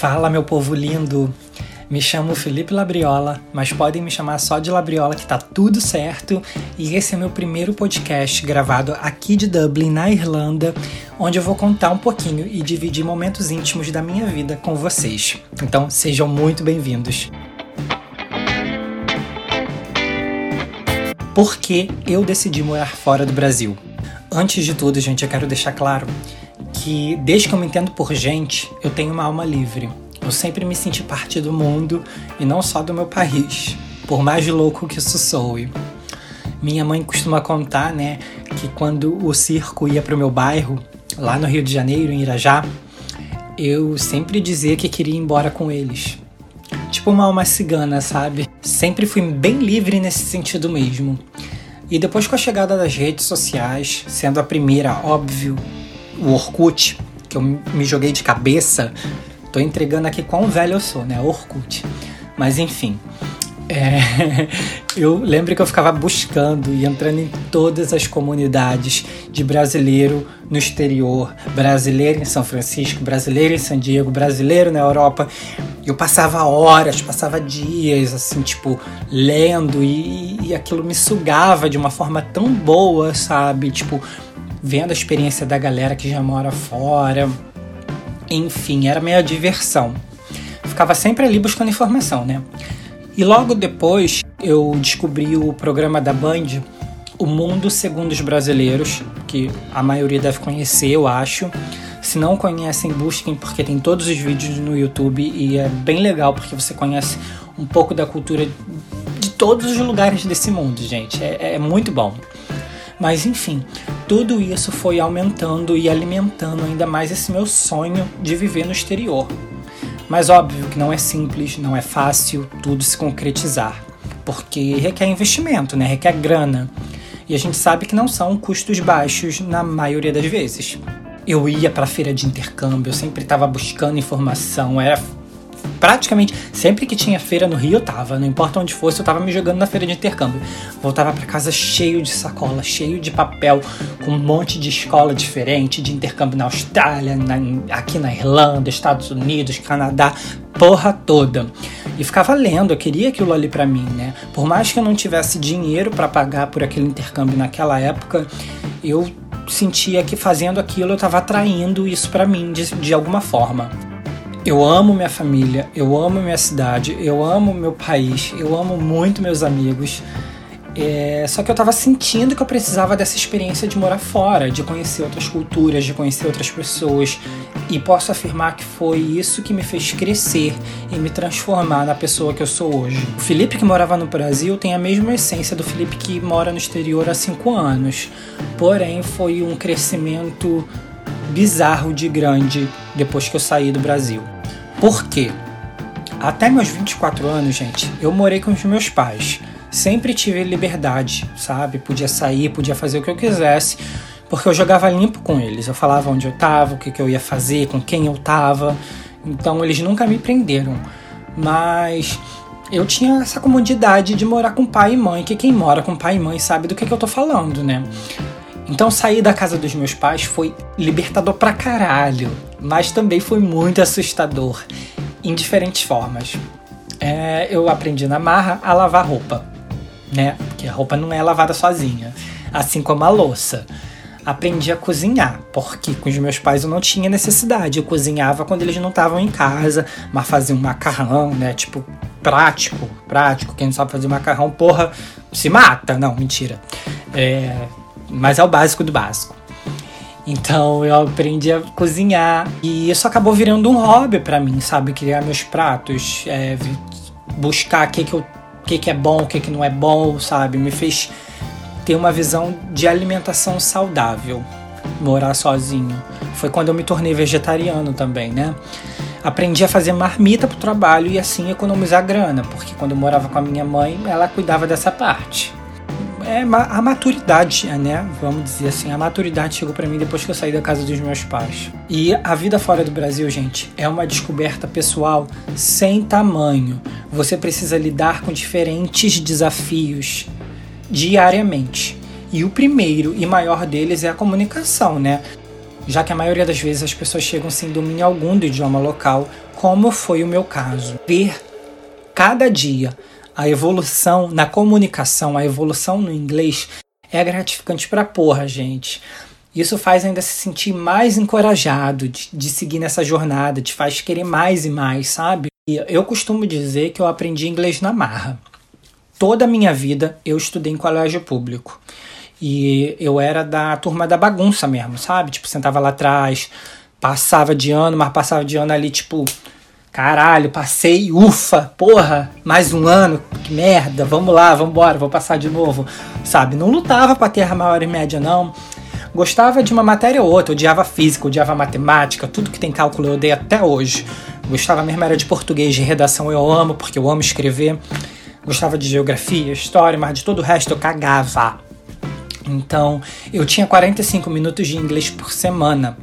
Fala, meu povo lindo! Me chamo Felipe Labriola, mas podem me chamar só de Labriola que tá tudo certo. E esse é meu primeiro podcast gravado aqui de Dublin, na Irlanda, onde eu vou contar um pouquinho e dividir momentos íntimos da minha vida com vocês. Então, sejam muito bem-vindos. Por que eu decidi morar fora do Brasil? Antes de tudo, gente, eu quero deixar claro que desde que eu me entendo por gente, eu tenho uma alma livre. Eu sempre me senti parte do mundo e não só do meu país, por mais louco que isso soe. Minha mãe costuma contar, né, que quando o circo ia para o meu bairro, lá no Rio de Janeiro, em Irajá, eu sempre dizia que queria ir embora com eles. Tipo uma alma cigana, sabe? Sempre fui bem livre nesse sentido mesmo. E depois com a chegada das redes sociais, sendo a primeira, óbvio, o Orkut, que eu me joguei de cabeça, tô entregando aqui quão velho eu sou, né? Orkut. Mas enfim. É, eu lembro que eu ficava buscando e entrando em todas as comunidades de brasileiro no exterior, brasileiro em São Francisco, brasileiro em San Diego, brasileiro na Europa. Eu passava horas, passava dias, assim, tipo, lendo e, e aquilo me sugava de uma forma tão boa, sabe? Tipo, vendo a experiência da galera que já mora fora. Enfim, era minha diversão. Ficava sempre ali buscando informação, né? E logo depois eu descobri o programa da Band, O Mundo Segundo os Brasileiros, que a maioria deve conhecer, eu acho. Se não conhecem, busquem, porque tem todos os vídeos no YouTube e é bem legal porque você conhece um pouco da cultura de todos os lugares desse mundo, gente. É, é muito bom. Mas enfim, tudo isso foi aumentando e alimentando ainda mais esse meu sonho de viver no exterior. Mas óbvio que não é simples, não é fácil tudo se concretizar, porque requer investimento, né? Requer grana. E a gente sabe que não são custos baixos na maioria das vezes. Eu ia para feira de intercâmbio, eu sempre estava buscando informação, era praticamente sempre que tinha feira no Rio eu tava, não importa onde fosse, eu tava me jogando na feira de intercâmbio. Voltava para casa cheio de sacola, cheio de papel, com um monte de escola diferente, de intercâmbio na Austrália, na, aqui na Irlanda, Estados Unidos, Canadá, porra toda. E ficava lendo, eu queria aquilo ali para mim, né? Por mais que eu não tivesse dinheiro para pagar por aquele intercâmbio naquela época, eu sentia que fazendo aquilo eu estava atraindo isso para mim de, de alguma forma. Eu amo minha família, eu amo minha cidade, eu amo meu país, eu amo muito meus amigos. É, só que eu tava sentindo que eu precisava dessa experiência de morar fora, de conhecer outras culturas, de conhecer outras pessoas. E posso afirmar que foi isso que me fez crescer e me transformar na pessoa que eu sou hoje. O Felipe que morava no Brasil tem a mesma essência do Felipe que mora no exterior há cinco anos. Porém, foi um crescimento bizarro de grande depois que eu saí do Brasil. Por quê? Até meus 24 anos, gente, eu morei com os meus pais. Sempre tive liberdade, sabe? Podia sair, podia fazer o que eu quisesse, porque eu jogava limpo com eles. Eu falava onde eu tava, o que, que eu ia fazer, com quem eu tava. Então eles nunca me prenderam. Mas eu tinha essa comodidade de morar com pai e mãe, que quem mora com pai e mãe sabe do que, que eu tô falando, né? Então sair da casa dos meus pais foi libertador pra caralho, mas também foi muito assustador, em diferentes formas. É, eu aprendi na marra a lavar roupa, né? Porque a roupa não é lavada sozinha, assim como a louça. Aprendi a cozinhar, porque com os meus pais eu não tinha necessidade. Eu cozinhava quando eles não estavam em casa, mas fazia um macarrão, né? Tipo, prático, prático. Quem não sabe fazer macarrão, porra, se mata. Não, mentira. É, mas é o básico do básico. Então eu aprendi a cozinhar e isso acabou virando um hobby para mim, sabe? Criar meus pratos, é, buscar o que, que, que, que é bom, o que, que não é bom, sabe? Me fez ter uma visão de alimentação saudável, morar sozinho. Foi quando eu me tornei vegetariano também, né? Aprendi a fazer marmita pro trabalho e assim economizar grana, porque quando eu morava com a minha mãe, ela cuidava dessa parte é a maturidade, né? Vamos dizer assim, a maturidade chegou para mim depois que eu saí da casa dos meus pais. E a vida fora do Brasil, gente, é uma descoberta pessoal sem tamanho. Você precisa lidar com diferentes desafios diariamente. E o primeiro e maior deles é a comunicação, né? Já que a maioria das vezes as pessoas chegam sem domínio algum do idioma local, como foi o meu caso. Ver cada dia a evolução na comunicação, a evolução no inglês é gratificante pra porra, gente. Isso faz ainda se sentir mais encorajado de, de seguir nessa jornada, te faz querer mais e mais, sabe? E eu costumo dizer que eu aprendi inglês na marra. Toda a minha vida eu estudei em colégio público. E eu era da turma da bagunça mesmo, sabe? Tipo, sentava lá atrás, passava de ano, mas passava de ano ali, tipo, caralho, passei, ufa, porra, mais um ano, que merda, vamos lá, vamos embora, vou passar de novo, sabe? Não lutava para ter a maior média, não. Gostava de uma matéria ou outra, odiava física, odiava matemática, tudo que tem cálculo eu odeio até hoje. Gostava mesmo era de português, de redação eu amo, porque eu amo escrever. Gostava de geografia, história, mas de todo o resto eu cagava. Então, eu tinha 45 minutos de inglês por semana.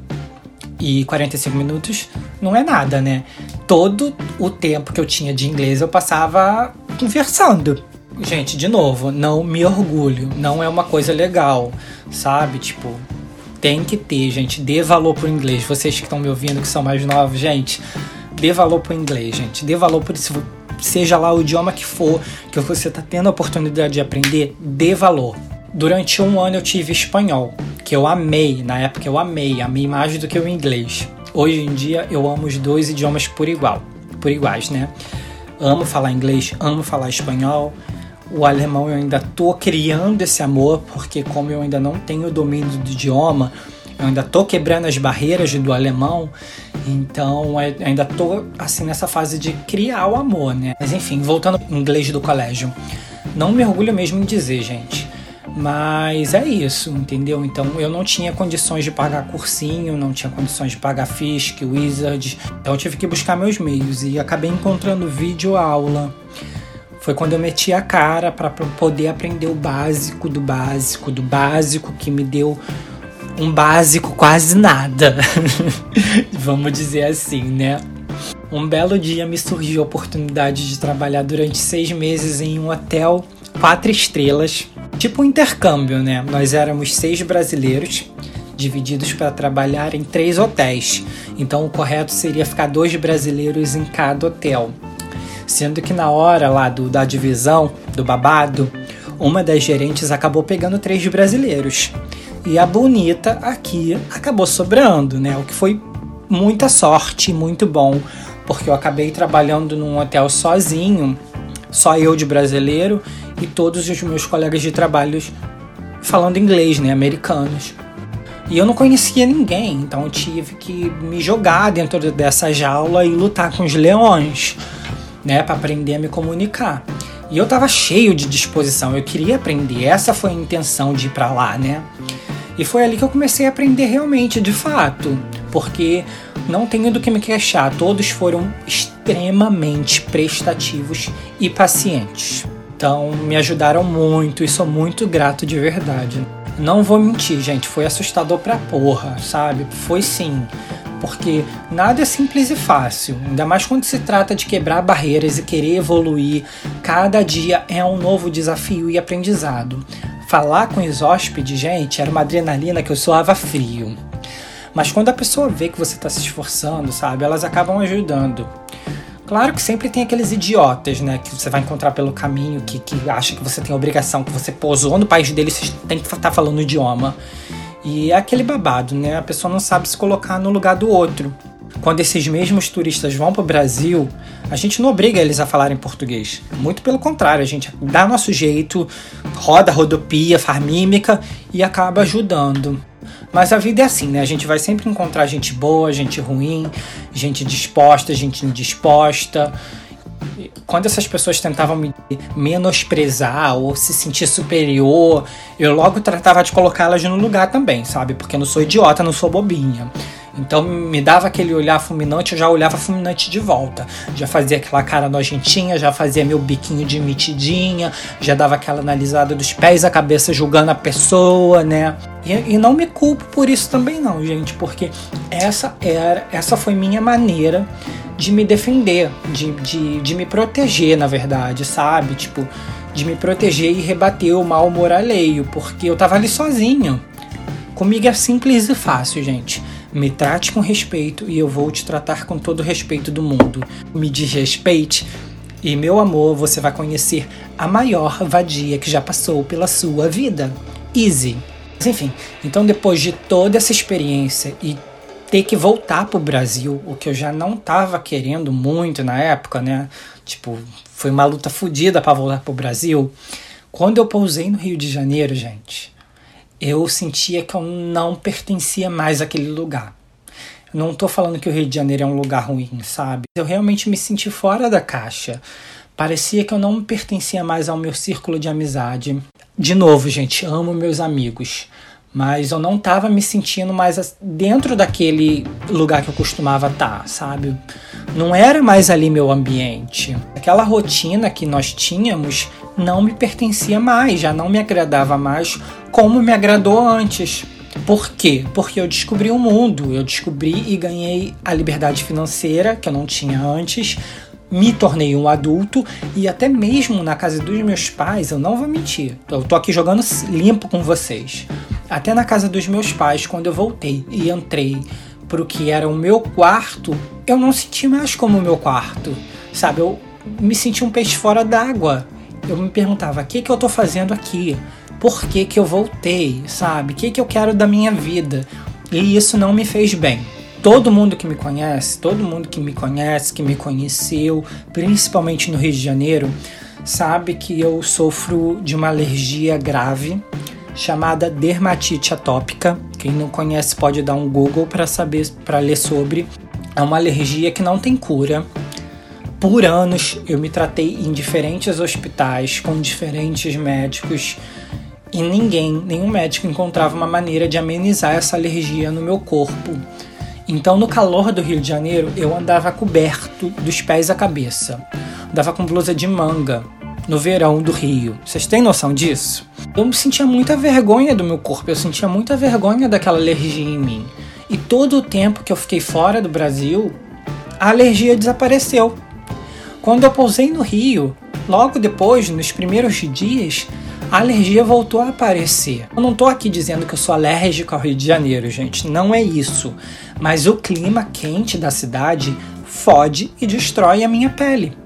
E 45 minutos não é nada, né? Todo o tempo que eu tinha de inglês eu passava conversando. Gente, de novo, não me orgulho, não é uma coisa legal, sabe? Tipo, tem que ter, gente, dê valor pro inglês. Vocês que estão me ouvindo, que são mais novos, gente, dê valor pro inglês, gente. Dê valor por isso, seja lá o idioma que for, que você tá tendo a oportunidade de aprender, dê valor. Durante um ano eu tive espanhol, que eu amei, na época eu amei, amei mais do que o inglês. Hoje em dia eu amo os dois idiomas por igual, por iguais, né? Amo falar inglês, amo falar espanhol. O alemão eu ainda tô criando esse amor, porque como eu ainda não tenho domínio do idioma, eu ainda tô quebrando as barreiras do alemão, então é, ainda tô assim nessa fase de criar o amor, né? Mas enfim, voltando ao inglês do colégio. Não me orgulho mesmo em dizer, gente. Mas é isso, entendeu? Então eu não tinha condições de pagar cursinho, não tinha condições de pagar Fisk, Wizard. Então eu tive que buscar meus meios e acabei encontrando vídeo aula. Foi quando eu meti a cara para poder aprender o básico do básico do básico que me deu um básico quase nada. Vamos dizer assim, né? Um belo dia me surgiu a oportunidade de trabalhar durante seis meses em um hotel quatro estrelas tipo um intercâmbio, né? Nós éramos seis brasileiros divididos para trabalhar em três hotéis. Então o correto seria ficar dois brasileiros em cada hotel. Sendo que na hora lá do, da divisão, do babado, uma das gerentes acabou pegando três brasileiros. E a bonita aqui acabou sobrando, né? O que foi muita sorte, muito bom, porque eu acabei trabalhando num hotel sozinho, só eu de brasileiro, e todos os meus colegas de trabalho falando inglês, né, americanos. E eu não conhecia ninguém, então eu tive que me jogar dentro dessa jaula e lutar com os leões, né, para aprender a me comunicar. E eu tava cheio de disposição, eu queria aprender, essa foi a intenção de ir para lá, né? E foi ali que eu comecei a aprender realmente, de fato, porque não tenho do que me queixar, todos foram extremamente prestativos e pacientes. Então me ajudaram muito e sou muito grato de verdade. Não vou mentir, gente, foi assustador pra porra, sabe? Foi sim. Porque nada é simples e fácil, ainda mais quando se trata de quebrar barreiras e querer evoluir. Cada dia é um novo desafio e aprendizado. Falar com os hóspedes, gente, era uma adrenalina que eu soava frio. Mas quando a pessoa vê que você está se esforçando, sabe, elas acabam ajudando. Claro que sempre tem aqueles idiotas, né? Que você vai encontrar pelo caminho, que, que acha que você tem obrigação, que você posou no país dele, você tem que estar tá falando o idioma. E é aquele babado, né? A pessoa não sabe se colocar no lugar do outro. Quando esses mesmos turistas vão para o Brasil, a gente não obriga eles a falarem português. Muito pelo contrário, a gente dá nosso jeito, roda, rodopia, faz mímica e acaba ajudando. Mas a vida é assim, né? A gente vai sempre encontrar gente boa, gente ruim, gente disposta, gente indisposta. Quando essas pessoas tentavam me menosprezar ou se sentir superior, eu logo tratava de colocá-las no lugar também, sabe? Porque eu não sou idiota, não sou bobinha. Então me dava aquele olhar fulminante, eu já olhava fulminante de volta. Já fazia aquela cara nojentinha, já fazia meu biquinho de mitidinha, já dava aquela analisada dos pés à cabeça julgando a pessoa, né? E, e não me culpo por isso também não, gente, porque essa era, essa foi minha maneira de me defender, de, de, de me proteger, na verdade, sabe? Tipo, de me proteger e rebater o mal humor alheio, porque eu tava ali sozinho. Comigo é simples e fácil, gente Me trate com respeito e eu vou te tratar com todo o respeito do mundo. Me desrespeite e, meu amor, você vai conhecer a maior vadia que já passou pela sua vida. Easy. Mas enfim, então depois de toda essa experiência e ter que voltar pro Brasil, o que eu já não tava querendo muito na época, né? Tipo, foi uma luta fodida para voltar pro Brasil. Quando eu pousei no Rio de Janeiro, gente, eu sentia que eu não pertencia mais àquele lugar. Não tô falando que o Rio de Janeiro é um lugar ruim, sabe? Eu realmente me senti fora da caixa. Parecia que eu não pertencia mais ao meu círculo de amizade. De novo, gente, amo meus amigos mas eu não tava me sentindo mais dentro daquele lugar que eu costumava estar, tá, sabe? Não era mais ali meu ambiente. Aquela rotina que nós tínhamos não me pertencia mais, já não me agradava mais como me agradou antes. Por quê? Porque eu descobri o mundo, eu descobri e ganhei a liberdade financeira que eu não tinha antes, me tornei um adulto e até mesmo na casa dos meus pais, eu não vou mentir, eu tô aqui jogando limpo com vocês. Até na casa dos meus pais, quando eu voltei e entrei pro que era o meu quarto, eu não senti mais como o meu quarto, sabe? Eu me senti um peixe fora d'água. Eu me perguntava: o que, que eu tô fazendo aqui? Por que, que eu voltei, sabe? O que, que eu quero da minha vida? E isso não me fez bem. Todo mundo que me conhece, todo mundo que me conhece, que me conheceu, principalmente no Rio de Janeiro, sabe que eu sofro de uma alergia grave chamada dermatite atópica. Quem não conhece pode dar um Google para saber, para ler sobre. É uma alergia que não tem cura. Por anos eu me tratei em diferentes hospitais com diferentes médicos e ninguém, nenhum médico encontrava uma maneira de amenizar essa alergia no meu corpo. Então, no calor do Rio de Janeiro, eu andava coberto dos pés à cabeça. Andava com blusa de manga no verão do Rio. Vocês têm noção disso? eu sentia muita vergonha do meu corpo, eu sentia muita vergonha daquela alergia em mim. E todo o tempo que eu fiquei fora do Brasil, a alergia desapareceu. Quando eu pousei no Rio, logo depois, nos primeiros dias, a alergia voltou a aparecer. Eu não estou aqui dizendo que eu sou alérgico ao Rio de Janeiro, gente, não é isso. Mas o clima quente da cidade fode e destrói a minha pele.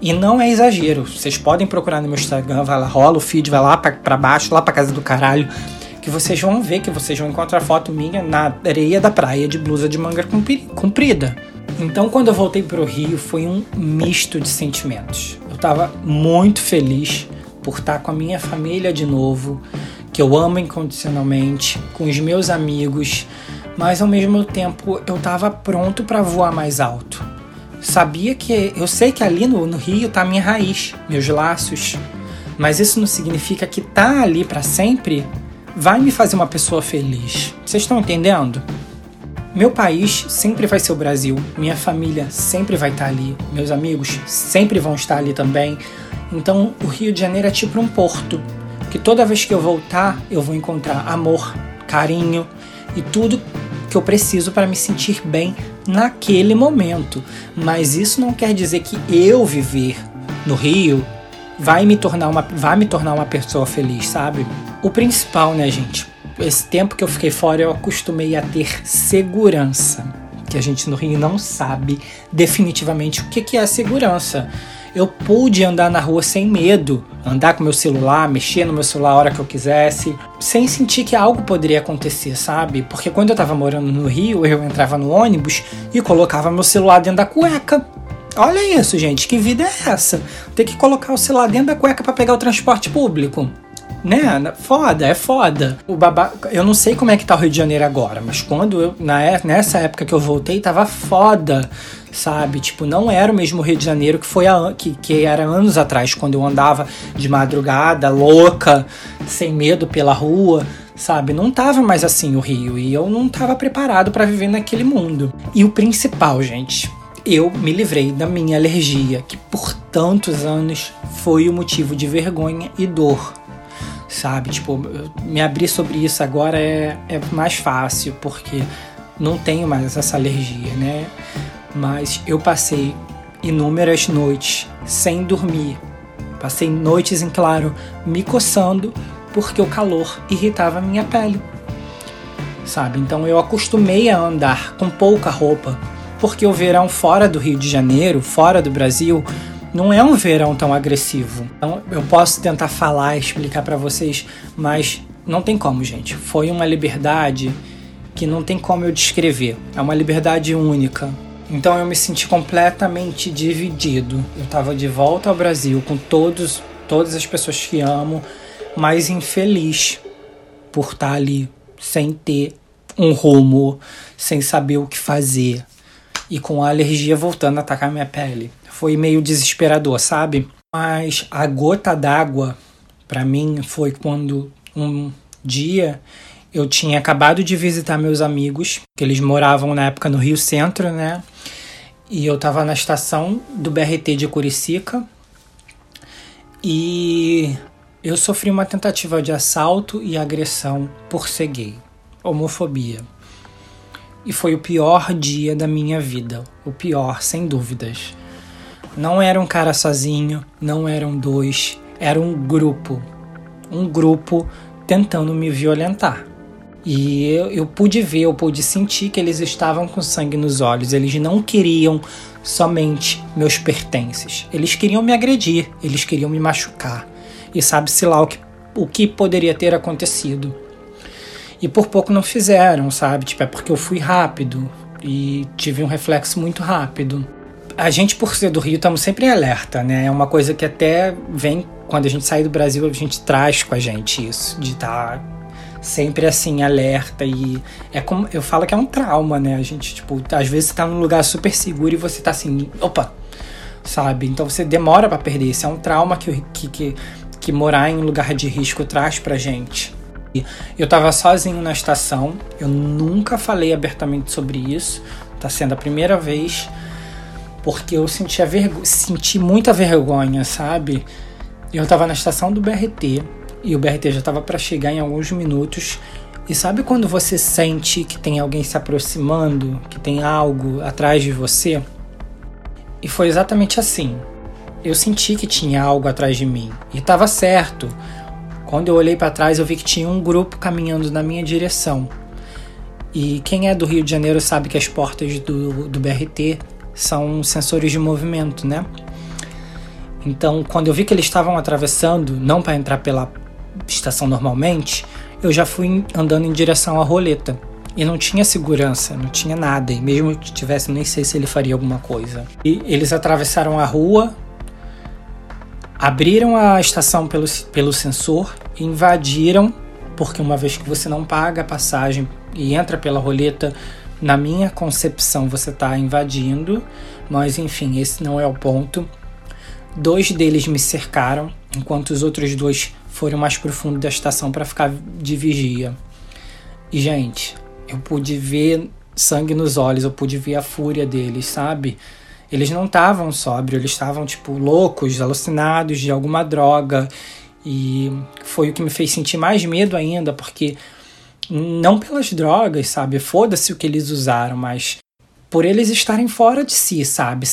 E não é exagero. Vocês podem procurar no meu Instagram, vai lá, rola o feed, vai lá para baixo, lá pra casa do caralho. Que vocês vão ver, que vocês vão encontrar foto minha na areia da praia de blusa de manga comprida. Então, quando eu voltei pro Rio, foi um misto de sentimentos. Eu tava muito feliz por estar com a minha família de novo, que eu amo incondicionalmente, com os meus amigos, mas ao mesmo tempo eu tava pronto para voar mais alto sabia que eu sei que ali no, no Rio tá a minha raiz, meus laços, mas isso não significa que tá ali para sempre vai me fazer uma pessoa feliz. Vocês estão entendendo? Meu país sempre vai ser o Brasil, minha família sempre vai estar tá ali, meus amigos sempre vão estar ali também. Então, o Rio de Janeiro é tipo um porto, que toda vez que eu voltar, eu vou encontrar amor, carinho e tudo que eu preciso para me sentir bem naquele momento. Mas isso não quer dizer que eu viver no Rio vai me tornar uma, vai me tornar uma pessoa feliz, sabe? O principal, né, gente? Esse tempo que eu fiquei fora, eu acostumei a ter segurança. Que a gente no Rio não sabe definitivamente o que, que é segurança eu pude andar na rua sem medo, andar com meu celular, mexer no meu celular a hora que eu quisesse, sem sentir que algo poderia acontecer, sabe? Porque quando eu tava morando no Rio, eu entrava no ônibus e colocava meu celular dentro da cueca. Olha isso, gente, que vida é essa? Ter que colocar o celular dentro da cueca para pegar o transporte público né? Foda, é foda. O babá, eu não sei como é que tá o Rio de Janeiro agora, mas quando eu na é, nessa época que eu voltei tava foda, sabe? Tipo, não era o mesmo Rio de Janeiro que foi a, que, que era anos atrás quando eu andava de madrugada, louca, sem medo pela rua sabe? Não tava mais assim o Rio e eu não tava preparado para viver naquele mundo. E o principal, gente, eu me livrei da minha alergia, que por tantos anos foi o motivo de vergonha e dor sabe? Tipo, me abrir sobre isso agora é, é mais fácil, porque não tenho mais essa alergia, né? Mas eu passei inúmeras noites sem dormir. Passei noites em claro me coçando porque o calor irritava a minha pele. sabe? Então eu acostumei a andar com pouca roupa, porque o verão fora do Rio de Janeiro, fora do Brasil, não é um verão tão agressivo. Então eu posso tentar falar, explicar para vocês, mas não tem como, gente. Foi uma liberdade que não tem como eu descrever. É uma liberdade única. Então eu me senti completamente dividido. Eu estava de volta ao Brasil com todos, todas as pessoas que amo, mas infeliz por estar ali sem ter um rumo, sem saber o que fazer e com a alergia voltando a atacar minha pele. Foi meio desesperador, sabe? Mas a gota d'água para mim foi quando um dia eu tinha acabado de visitar meus amigos, que eles moravam na época no Rio Centro, né? E eu tava na estação do BRT de Curicica e eu sofri uma tentativa de assalto e agressão por ser gay, homofobia. E foi o pior dia da minha vida, o pior, sem dúvidas. Não era um cara sozinho, não eram dois, era um grupo. Um grupo tentando me violentar. E eu, eu, pude ver, eu pude sentir que eles estavam com sangue nos olhos. Eles não queriam somente meus pertences. Eles queriam me agredir, eles queriam me machucar. E sabe-se lá o que, o que poderia ter acontecido. E por pouco não fizeram, sabe? Tipo, é porque eu fui rápido e tive um reflexo muito rápido. A gente, por ser do Rio, estamos sempre em alerta, né? É uma coisa que até vem quando a gente sai do Brasil, a gente traz com a gente isso, de estar tá sempre assim, alerta e é como eu falo que é um trauma, né? A gente, tipo, às vezes você tá num lugar super seguro e você tá assim, opa, sabe? Então você demora para perder. Isso é um trauma que, que, que, que morar em um lugar de risco traz pra gente. Eu tava sozinho na estação, eu nunca falei abertamente sobre isso, tá sendo a primeira vez, porque eu senti, a senti muita vergonha, sabe? Eu tava na estação do BRT, e o BRT já estava para chegar em alguns minutos. E sabe quando você sente que tem alguém se aproximando, que tem algo atrás de você? E foi exatamente assim. Eu senti que tinha algo atrás de mim e estava certo. Quando eu olhei para trás, eu vi que tinha um grupo caminhando na minha direção. E quem é do Rio de Janeiro sabe que as portas do, do BRT são sensores de movimento, né? Então, quando eu vi que eles estavam atravessando, não para entrar pela estação normalmente, eu já fui andando em direção à roleta. E não tinha segurança, não tinha nada. E mesmo que tivesse, nem sei se ele faria alguma coisa. E eles atravessaram a rua, abriram a estação pelo, pelo sensor, invadiram, porque uma vez que você não paga a passagem e entra pela roleta, na minha concepção você está invadindo. Mas enfim, esse não é o ponto. Dois deles me cercaram, enquanto os outros dois foram mais profundo da estação para ficar de vigia. E, gente, eu pude ver sangue nos olhos, eu pude ver a fúria deles, sabe? Eles não estavam sóbrios, eles estavam, tipo, loucos, alucinados de alguma droga. E foi o que me fez sentir mais medo ainda, porque não pelas drogas, sabe? Foda-se o que eles usaram, mas por eles estarem fora de si, sabe?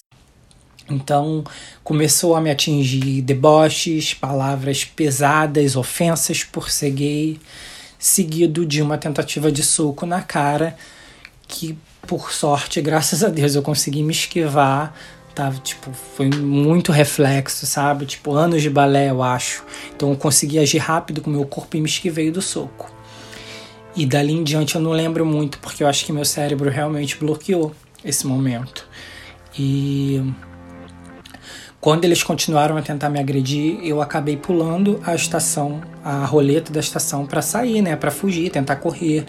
Então começou a me atingir deboches, palavras pesadas, ofensas por ser gay, seguido de uma tentativa de soco na cara que por sorte, graças a Deus, eu consegui me esquivar. Tava, tipo, foi muito reflexo, sabe? Tipo, anos de balé, eu acho. Então eu consegui agir rápido com o meu corpo e me esquivei do soco. E dali em diante eu não lembro muito, porque eu acho que meu cérebro realmente bloqueou esse momento. E quando eles continuaram a tentar me agredir, eu acabei pulando a estação, a roleta da estação para sair, né, para fugir, tentar correr.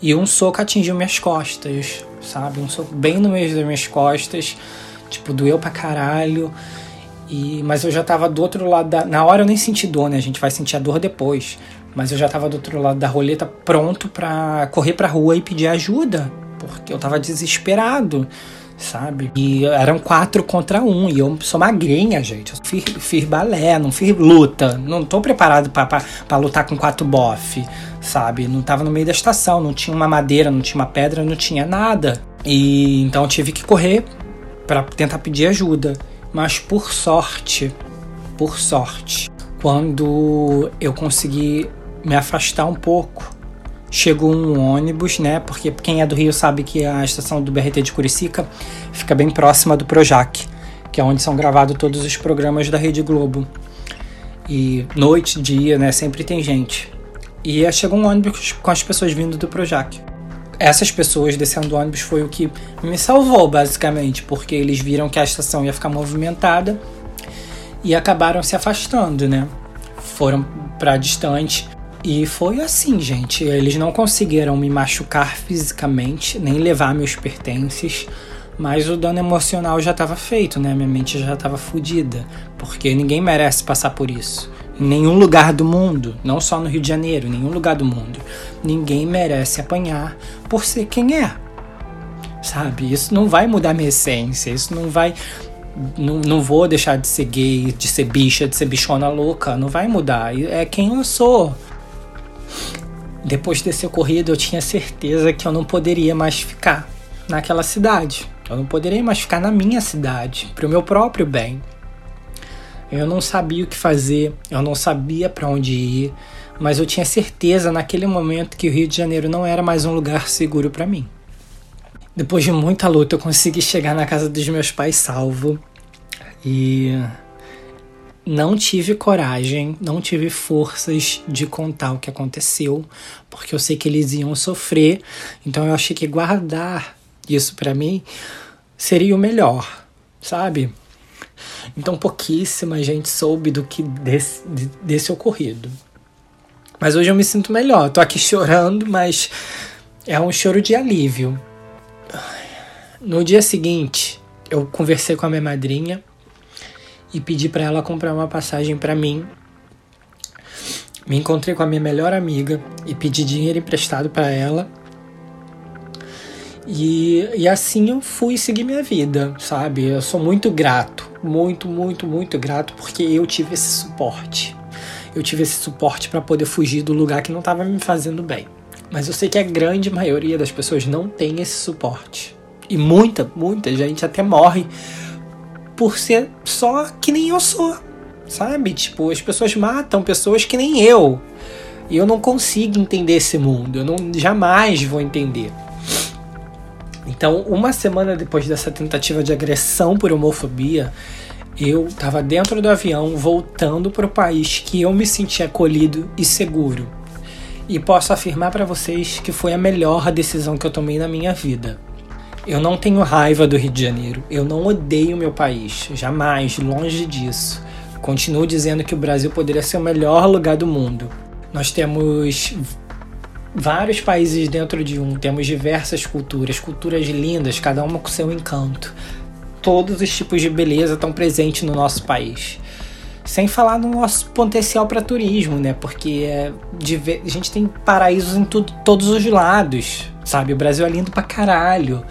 E um soco atingiu minhas costas, sabe? Um soco bem no meio das minhas costas, tipo, doeu pra caralho. E, mas eu já tava do outro lado da. Na hora eu nem senti dor, né? A gente vai sentir a dor depois. Mas eu já tava do outro lado da roleta pronto pra correr pra rua e pedir ajuda. Porque eu tava desesperado sabe? E eram quatro contra um, e eu sou magrinha, gente. Eu fiz, fiz balé, não fiz luta. Não tô preparado para lutar com quatro bofe, sabe? Não tava no meio da estação, não tinha uma madeira, não tinha uma pedra, não tinha nada. E então tive que correr para tentar pedir ajuda. Mas por sorte, por sorte, quando eu consegui me afastar um pouco chegou um ônibus, né? Porque quem é do Rio sabe que a estação do BRT de Curicica fica bem próxima do Projac, que é onde são gravados todos os programas da Rede Globo. E noite, dia, né? Sempre tem gente. E chegou um ônibus com as pessoas vindo do Projac. Essas pessoas descendo do ônibus foi o que me salvou, basicamente, porque eles viram que a estação ia ficar movimentada e acabaram se afastando, né? Foram para distante e foi assim, gente. Eles não conseguiram me machucar fisicamente, nem levar meus pertences, mas o dano emocional já estava feito, né? Minha mente já estava fodida, porque ninguém merece passar por isso. Em nenhum lugar do mundo, não só no Rio de Janeiro, em nenhum lugar do mundo, ninguém merece apanhar por ser quem é. Sabe? Isso não vai mudar minha essência, isso não vai não, não vou deixar de ser gay, de ser bicha, de ser bichona louca. Não vai mudar. É quem eu sou. Depois desse ocorrido, eu tinha certeza que eu não poderia mais ficar naquela cidade. Eu não poderia mais ficar na minha cidade, para o meu próprio bem. Eu não sabia o que fazer, eu não sabia para onde ir, mas eu tinha certeza naquele momento que o Rio de Janeiro não era mais um lugar seguro para mim. Depois de muita luta, eu consegui chegar na casa dos meus pais salvo e não tive coragem, não tive forças de contar o que aconteceu, porque eu sei que eles iam sofrer. Então eu achei que guardar isso para mim seria o melhor, sabe? Então pouquíssima gente soube do que desse, desse ocorrido. Mas hoje eu me sinto melhor. Tô aqui chorando, mas é um choro de alívio. No dia seguinte, eu conversei com a minha madrinha e pedi para ela comprar uma passagem para mim. Me encontrei com a minha melhor amiga e pedi dinheiro emprestado para ela. E, e assim eu fui seguir minha vida, sabe? Eu sou muito grato, muito, muito, muito grato porque eu tive esse suporte. Eu tive esse suporte para poder fugir do lugar que não estava me fazendo bem. Mas eu sei que a grande maioria das pessoas não tem esse suporte. E muita, muita gente até morre por ser só que nem eu sou, sabe? Tipo, as pessoas matam pessoas que nem eu. E eu não consigo entender esse mundo, eu não jamais vou entender. Então, uma semana depois dessa tentativa de agressão por homofobia, eu estava dentro do avião voltando para o país que eu me senti acolhido e seguro. E posso afirmar para vocês que foi a melhor decisão que eu tomei na minha vida. Eu não tenho raiva do Rio de Janeiro. Eu não odeio meu país. Jamais, longe disso. Continuo dizendo que o Brasil poderia ser o melhor lugar do mundo. Nós temos vários países dentro de um, temos diversas culturas, culturas lindas, cada uma com seu encanto. Todos os tipos de beleza estão presentes no nosso país. Sem falar no nosso potencial para turismo, né? Porque é, a gente tem paraísos em tudo, todos os lados, sabe? O Brasil é lindo pra caralho.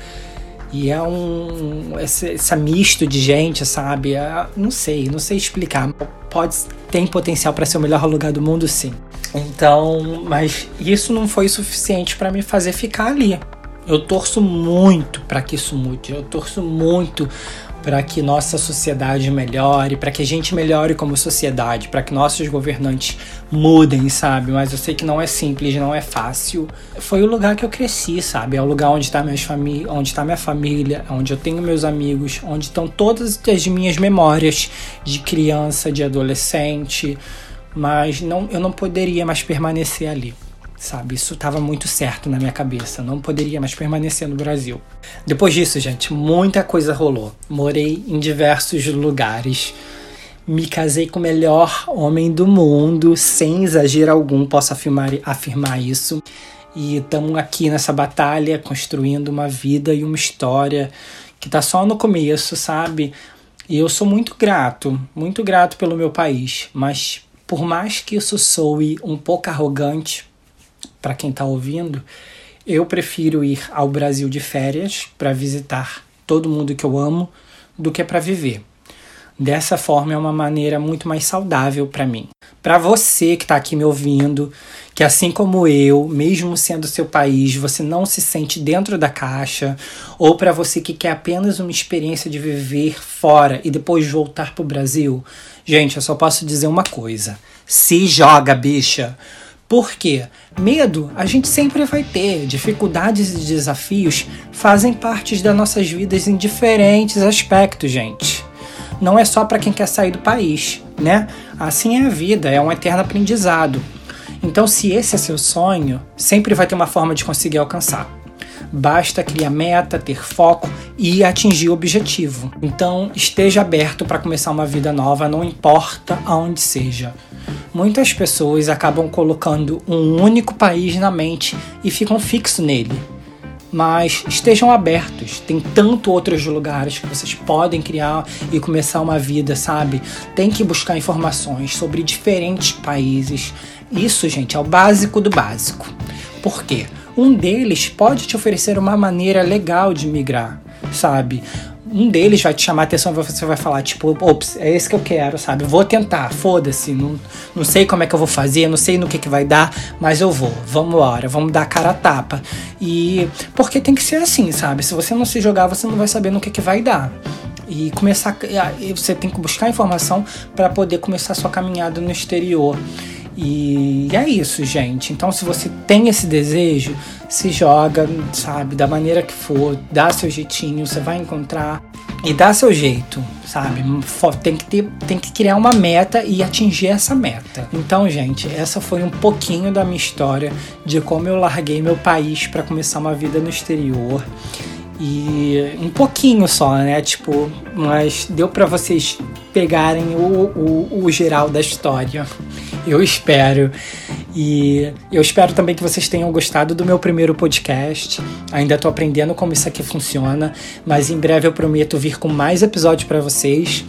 E é um. Essa misto de gente, sabe? É, não sei, não sei explicar. Pode, tem potencial para ser o melhor lugar do mundo, sim. Então, mas isso não foi suficiente para me fazer ficar ali. Eu torço muito para que isso mude. Eu torço muito para que nossa sociedade melhore, para que a gente melhore como sociedade, para que nossos governantes mudem, sabe? Mas eu sei que não é simples, não é fácil. Foi o lugar que eu cresci, sabe? É o lugar onde está onde está minha família, onde eu tenho meus amigos, onde estão todas as minhas memórias de criança, de adolescente, mas não, eu não poderia mais permanecer ali sabe? Isso estava muito certo na minha cabeça, não poderia mais permanecer no Brasil. Depois disso, gente, muita coisa rolou. Morei em diversos lugares. Me casei com o melhor homem do mundo, sem exagero algum, posso afirmar, afirmar isso. E estamos aqui nessa batalha, construindo uma vida e uma história que tá só no começo, sabe? E eu sou muito grato, muito grato pelo meu país, mas por mais que isso soe um pouco arrogante, para quem está ouvindo, eu prefiro ir ao Brasil de férias para visitar todo mundo que eu amo do que para viver. Dessa forma é uma maneira muito mais saudável para mim. Para você que está aqui me ouvindo, que assim como eu, mesmo sendo seu país, você não se sente dentro da caixa, ou para você que quer apenas uma experiência de viver fora e depois voltar para o Brasil, gente, eu só posso dizer uma coisa: se joga, bicha! Por quê? Medo a gente sempre vai ter, dificuldades e desafios fazem parte das nossas vidas em diferentes aspectos, gente. Não é só para quem quer sair do país, né? Assim é a vida, é um eterno aprendizado. Então, se esse é seu sonho, sempre vai ter uma forma de conseguir alcançar. Basta criar meta, ter foco e atingir o objetivo. Então, esteja aberto para começar uma vida nova, não importa aonde seja. Muitas pessoas acabam colocando um único país na mente e ficam fixos nele. Mas estejam abertos, tem tanto outros lugares que vocês podem criar e começar uma vida, sabe? Tem que buscar informações sobre diferentes países. Isso, gente, é o básico do básico. Por quê? Um deles pode te oferecer uma maneira legal de migrar, sabe? um deles vai te chamar a atenção você vai falar, tipo, ops, é esse que eu quero, sabe? Vou tentar, foda-se, não, não sei como é que eu vou fazer, não sei no que, que vai dar, mas eu vou, vamos embora, vamos dar a cara a tapa. E porque tem que ser assim, sabe? Se você não se jogar, você não vai saber no que, que vai dar e começar você tem que buscar informação para poder começar sua caminhada no exterior e é isso, gente. Então, se você tem esse desejo, se joga, sabe, da maneira que for, dá seu jeitinho, você vai encontrar e dá seu jeito, sabe? Tem que ter, tem que criar uma meta e atingir essa meta. Então, gente, essa foi um pouquinho da minha história de como eu larguei meu país para começar uma vida no exterior. E um pouquinho só, né? Tipo, mas deu para vocês pegarem o, o, o geral da história. Eu espero. E eu espero também que vocês tenham gostado do meu primeiro podcast. Ainda estou aprendendo como isso aqui funciona, mas em breve eu prometo vir com mais episódios para vocês.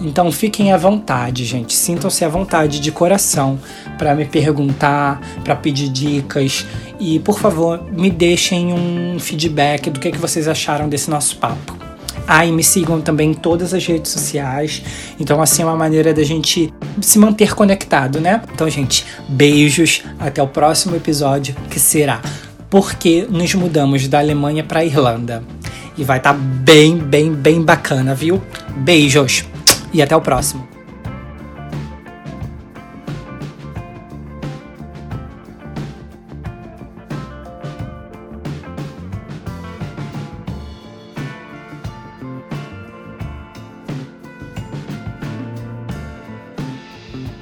Então fiquem à vontade, gente. Sintam-se à vontade de coração para me perguntar, para pedir dicas e, por favor, me deixem um feedback do que, que vocês acharam desse nosso papo. Ah, e me sigam também em todas as redes sociais. Então, assim é uma maneira da gente se manter conectado, né? Então, gente, beijos. Até o próximo episódio, que será Porque nos mudamos da Alemanha para Irlanda. E vai estar tá bem, bem, bem bacana, viu? Beijos e até o próximo.